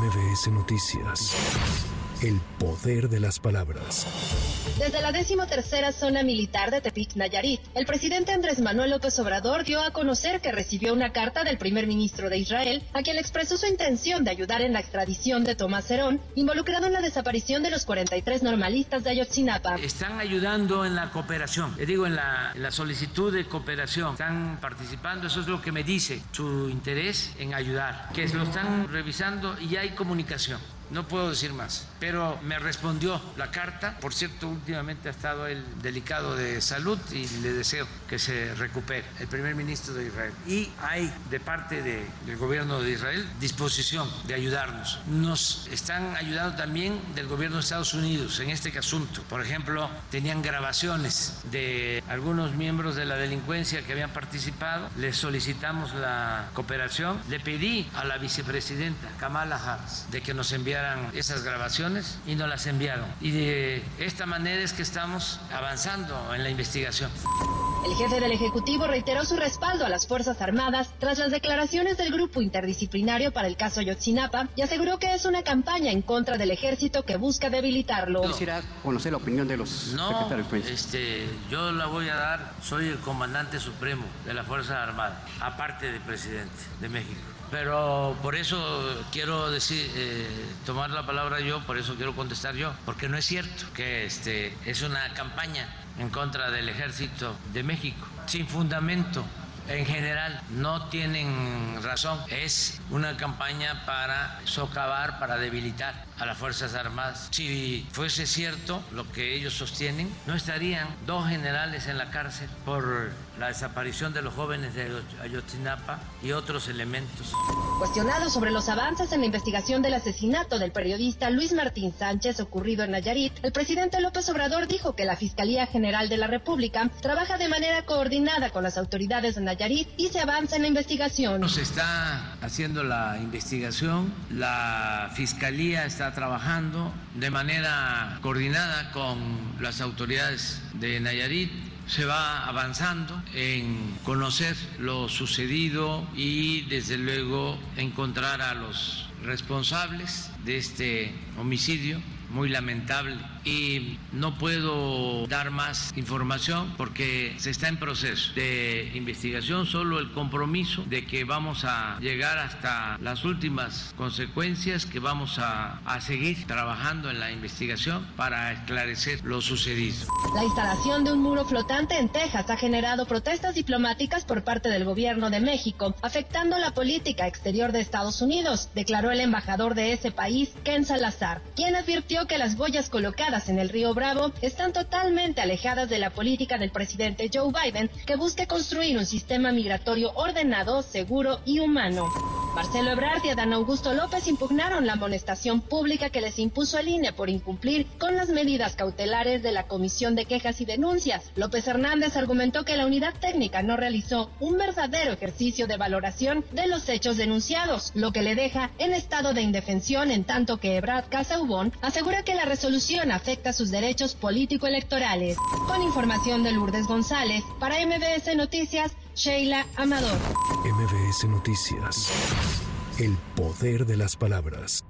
MBS Noticias. El poder de las palabras. Desde la decimotercera zona militar de Tepic, Nayarit, el presidente Andrés Manuel López Obrador dio a conocer que recibió una carta del primer ministro de Israel, a quien expresó su intención de ayudar en la extradición de Tomás Herón, involucrado en la desaparición de los 43 normalistas de Ayotzinapa. Están ayudando en la cooperación, le digo, en la, en la solicitud de cooperación. Están participando, eso es lo que me dice, su interés en ayudar, que lo están revisando y hay comunicación. No puedo decir más, pero me respondió la carta. Por cierto, últimamente ha estado él delicado de salud y le deseo que se recupere el primer ministro de Israel. Y hay de parte de- del gobierno de Israel disposición de ayudarnos. Nos están ayudando también del gobierno de Estados Unidos en este asunto. Por ejemplo, tenían grabaciones de algunos miembros de la delincuencia que habían participado. Les solicitamos la cooperación. Le pedí a la vicepresidenta Kamala Harris de que nos esas grabaciones y nos las enviaron. Y de esta manera es que estamos avanzando en la investigación. El jefe del Ejecutivo reiteró su respaldo a las Fuerzas Armadas tras las declaraciones del Grupo Interdisciplinario para el caso Ayotzinapa y aseguró que es una campaña en contra del ejército que busca debilitarlo. Quisiera conocer la opinión de los No, secretarios de este, yo la voy a dar, soy el comandante supremo de la Fuerza Armada, aparte del presidente de México. Pero por eso quiero decir, eh, tomar la palabra yo, por eso quiero contestar yo, porque no es cierto que este, es una campaña en contra del ejército de México, sin fundamento. En general no tienen razón, es una campaña para socavar, para debilitar a las Fuerzas Armadas. Si fuese cierto lo que ellos sostienen, no estarían dos generales en la cárcel por la desaparición de los jóvenes de Ayotzinapa y otros elementos. Cuestionado sobre los avances en la investigación del asesinato del periodista Luis Martín Sánchez ocurrido en Nayarit, el presidente López Obrador dijo que la Fiscalía General de la República trabaja de manera coordinada con las autoridades de Nayarit y se avanza en la investigación. Se está haciendo la investigación, la Fiscalía está trabajando de manera coordinada con las autoridades de Nayarit. Se va avanzando en conocer lo sucedido y desde luego encontrar a los responsables de este homicidio muy lamentable y no puedo dar más información porque se está en proceso de investigación, solo el compromiso de que vamos a llegar hasta las últimas consecuencias, que vamos a, a seguir trabajando en la investigación para esclarecer lo sucedido. La instalación de un muro flotante en Texas ha generado protestas diplomáticas por parte del gobierno de México, afectando la política exterior de Estados Unidos, declaró el embajador de ese país, Ken Salazar, quien advirtió que las boyas colocadas en el río Bravo están totalmente alejadas de la política del presidente Joe Biden, que busca construir un sistema migratorio ordenado, seguro y humano. Marcelo Ebrard y Adán Augusto López impugnaron la amonestación pública que les impuso el INE por incumplir con las medidas cautelares de la Comisión de Quejas y Denuncias. López Hernández argumentó que la unidad técnica no realizó un verdadero ejercicio de valoración de los hechos denunciados, lo que le deja en estado de indefensión en tanto que Ebrard Casaubon asegura que la resolución afecta sus derechos político-electorales. Con información de Lourdes González, para MBS Noticias, Sheila Amador. MBS Noticias. El poder de las palabras.